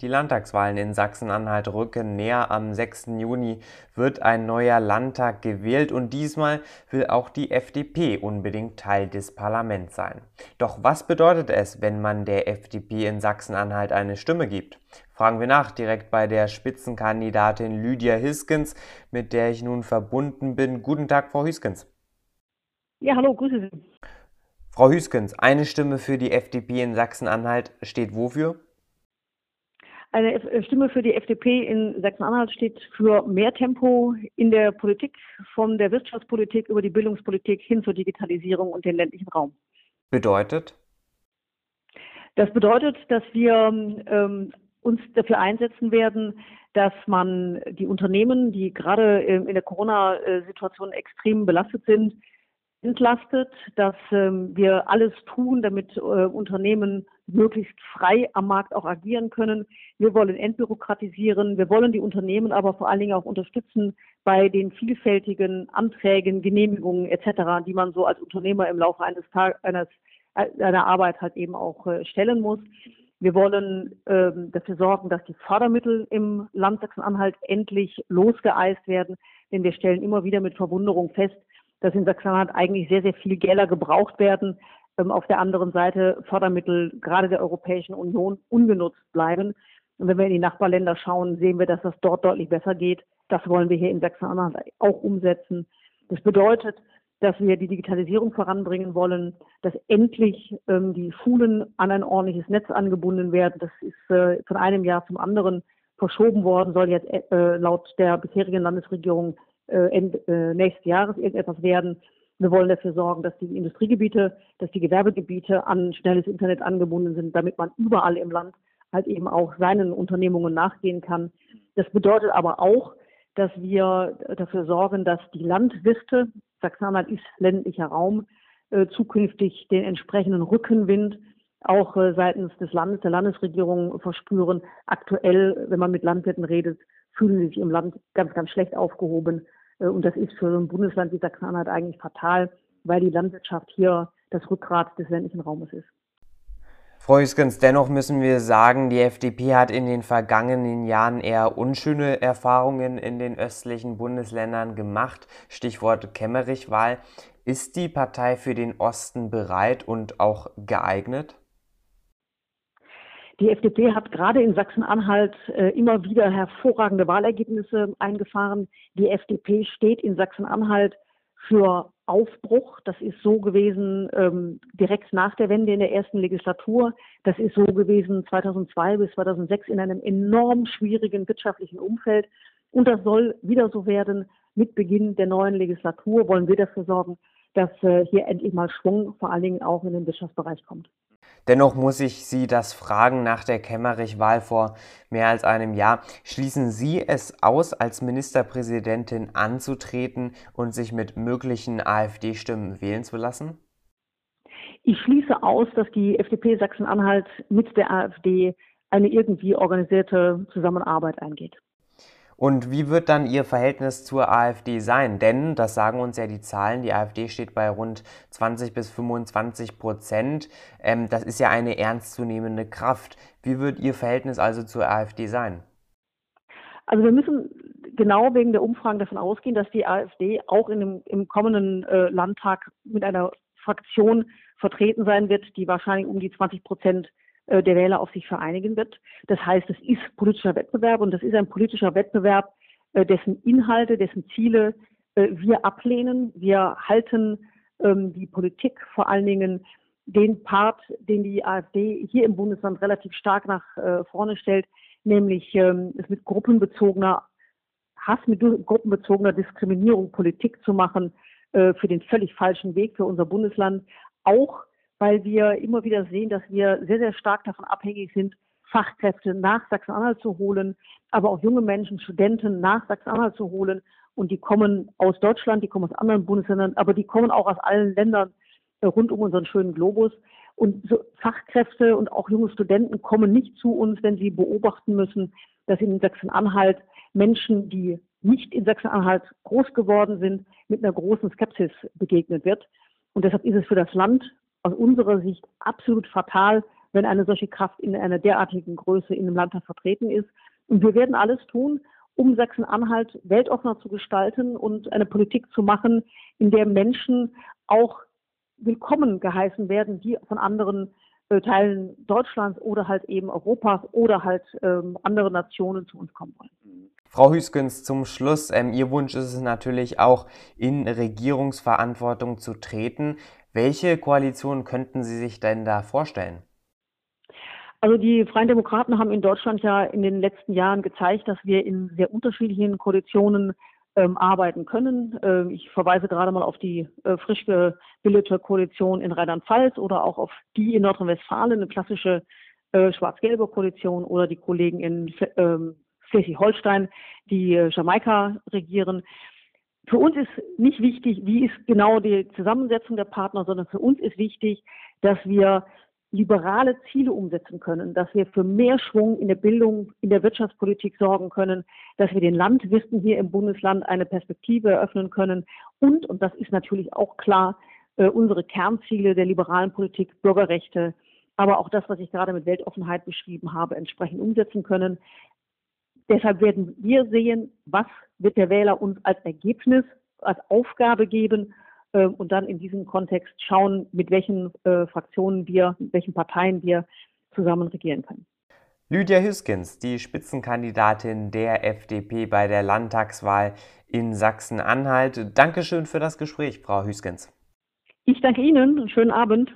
Die Landtagswahlen in Sachsen-Anhalt rücken näher. Am 6. Juni wird ein neuer Landtag gewählt und diesmal will auch die FDP unbedingt Teil des Parlaments sein. Doch was bedeutet es, wenn man der FDP in Sachsen-Anhalt eine Stimme gibt? Fragen wir nach direkt bei der Spitzenkandidatin Lydia Hiskens, mit der ich nun verbunden bin. Guten Tag, Frau Hiskens. Ja, hallo, grüße Sie. Frau Hüskens, eine Stimme für die FDP in Sachsen-Anhalt steht wofür? Eine äh, Stimme für die FDP in Sachsen-Anhalt steht für mehr Tempo in der Politik, von der Wirtschaftspolitik über die Bildungspolitik hin zur Digitalisierung und den ländlichen Raum. Bedeutet? Das bedeutet, dass wir ähm, uns dafür einsetzen werden, dass man die Unternehmen, die gerade ähm, in der Corona-Situation extrem belastet sind, entlastet, dass ähm, wir alles tun, damit äh, Unternehmen möglichst frei am Markt auch agieren können. Wir wollen entbürokratisieren. Wir wollen die Unternehmen aber vor allen Dingen auch unterstützen bei den vielfältigen Anträgen, Genehmigungen etc., die man so als Unternehmer im Laufe eines Tages, eines, äh, einer Arbeit halt eben auch äh, stellen muss. Wir wollen ähm, dafür sorgen, dass die Fördermittel im Land Sachsen-Anhalt endlich losgeeist werden, denn wir stellen immer wieder mit Verwunderung fest, dass in Sachsen-Anhalt eigentlich sehr, sehr viel Gelder gebraucht werden. Ähm, auf der anderen Seite Fördermittel gerade der Europäischen Union ungenutzt bleiben. Und wenn wir in die Nachbarländer schauen, sehen wir, dass das dort deutlich besser geht. Das wollen wir hier in Sachsen-Anhalt auch umsetzen. Das bedeutet, dass wir die Digitalisierung voranbringen wollen, dass endlich ähm, die Schulen an ein ordentliches Netz angebunden werden. Das ist äh, von einem Jahr zum anderen verschoben worden, soll jetzt äh, laut der bisherigen Landesregierung Ende, äh, nächsten Jahres irgendetwas werden. Wir wollen dafür sorgen, dass die Industriegebiete, dass die Gewerbegebiete an schnelles Internet angebunden sind, damit man überall im Land halt eben auch seinen Unternehmungen nachgehen kann. Das bedeutet aber auch, dass wir dafür sorgen, dass die Landwirte, Sachsen-Anhalt ist ländlicher Raum, äh, zukünftig den entsprechenden Rückenwind auch äh, seitens des Landes, der Landesregierung verspüren. Aktuell, wenn man mit Landwirten redet, fühlen sie sich im Land ganz, ganz schlecht aufgehoben. Äh, und das ist für so ein Bundesland wie Sachsen-Anhalt eigentlich fatal, weil die Landwirtschaft hier das Rückgrat des ländlichen Raumes ist. Frau Hüskens, dennoch müssen wir sagen, die FDP hat in den vergangenen Jahren eher unschöne Erfahrungen in den östlichen Bundesländern gemacht. Stichwort Kemmerich-Wahl. Ist die Partei für den Osten bereit und auch geeignet? Die FDP hat gerade in Sachsen-Anhalt äh, immer wieder hervorragende Wahlergebnisse eingefahren. Die FDP steht in Sachsen-Anhalt für Aufbruch. Das ist so gewesen ähm, direkt nach der Wende in der ersten Legislatur. Das ist so gewesen 2002 bis 2006 in einem enorm schwierigen wirtschaftlichen Umfeld. Und das soll wieder so werden. Mit Beginn der neuen Legislatur wollen wir dafür sorgen, dass äh, hier endlich mal Schwung vor allen Dingen auch in den Wirtschaftsbereich kommt. Dennoch muss ich Sie das fragen nach der Kemmerich-Wahl vor mehr als einem Jahr. Schließen Sie es aus, als Ministerpräsidentin anzutreten und sich mit möglichen AfD-Stimmen wählen zu lassen? Ich schließe aus, dass die FDP Sachsen-Anhalt mit der AfD eine irgendwie organisierte Zusammenarbeit eingeht. Und wie wird dann Ihr Verhältnis zur AfD sein? Denn, das sagen uns ja die Zahlen, die AfD steht bei rund 20 bis 25 Prozent. Ähm, das ist ja eine ernstzunehmende Kraft. Wie wird Ihr Verhältnis also zur AfD sein? Also wir müssen genau wegen der Umfragen davon ausgehen, dass die AfD auch in dem, im kommenden äh, Landtag mit einer Fraktion vertreten sein wird, die wahrscheinlich um die 20 Prozent äh, der Wähler auf sich vereinigen wird. Das heißt, es ist politischer Wettbewerb und das ist ein politischer Wettbewerb, äh, dessen Inhalte, dessen Ziele äh, wir ablehnen. Wir halten ähm, die Politik vor allen Dingen den Part, den die AfD hier im Bundesland relativ stark nach vorne stellt, nämlich ähm, es mit gruppenbezogener Hass, mit gruppenbezogener Diskriminierung Politik zu machen, für den völlig falschen Weg für unser Bundesland, auch weil wir immer wieder sehen, dass wir sehr, sehr stark davon abhängig sind, Fachkräfte nach Sachsen-Anhalt zu holen, aber auch junge Menschen, Studenten nach Sachsen-Anhalt zu holen. Und die kommen aus Deutschland, die kommen aus anderen Bundesländern, aber die kommen auch aus allen Ländern äh, rund um unseren schönen Globus. Und so Fachkräfte und auch junge Studenten kommen nicht zu uns, wenn sie beobachten müssen, dass in Sachsen-Anhalt Menschen, die nicht in Sachsen-Anhalt groß geworden sind, mit einer großen Skepsis begegnet wird. Und deshalb ist es für das Land aus unserer Sicht absolut fatal, wenn eine solche Kraft in einer derartigen Größe in einem Landtag vertreten ist. Und wir werden alles tun, um Sachsen-Anhalt weltoffener zu gestalten und eine Politik zu machen, in der Menschen auch willkommen geheißen werden, die von anderen äh, Teilen Deutschlands oder halt eben Europas oder halt ähm, andere Nationen zu uns kommen wollen. Frau Hüskens, zum Schluss, ähm, Ihr Wunsch ist es natürlich auch, in Regierungsverantwortung zu treten. Welche Koalition könnten Sie sich denn da vorstellen? Also die Freien Demokraten haben in Deutschland ja in den letzten Jahren gezeigt, dass wir in sehr unterschiedlichen Koalitionen ähm, arbeiten können. Ähm, ich verweise gerade mal auf die äh, frisch gebildete Koalition in Rheinland-Pfalz oder auch auf die in Nordrhein-Westfalen, eine klassische äh, schwarz-gelbe Koalition oder die Kollegen in ähm, Schleswig-Holstein, die äh, Jamaika regieren. Für uns ist nicht wichtig, wie ist genau die Zusammensetzung der Partner, sondern für uns ist wichtig, dass wir liberale Ziele umsetzen können, dass wir für mehr Schwung in der Bildung, in der Wirtschaftspolitik sorgen können, dass wir den Landwissen hier im Bundesland eine Perspektive eröffnen können und, und das ist natürlich auch klar, äh, unsere Kernziele der liberalen Politik, Bürgerrechte, aber auch das, was ich gerade mit Weltoffenheit beschrieben habe, entsprechend umsetzen können. Deshalb werden wir sehen, was wird der Wähler uns als Ergebnis, als Aufgabe geben äh, und dann in diesem Kontext schauen, mit welchen äh, Fraktionen wir, mit welchen Parteien wir zusammen regieren können. Lydia Hüskens, die Spitzenkandidatin der FDP bei der Landtagswahl in Sachsen-Anhalt. Dankeschön für das Gespräch, Frau Hüskens. Ich danke Ihnen. Schönen Abend.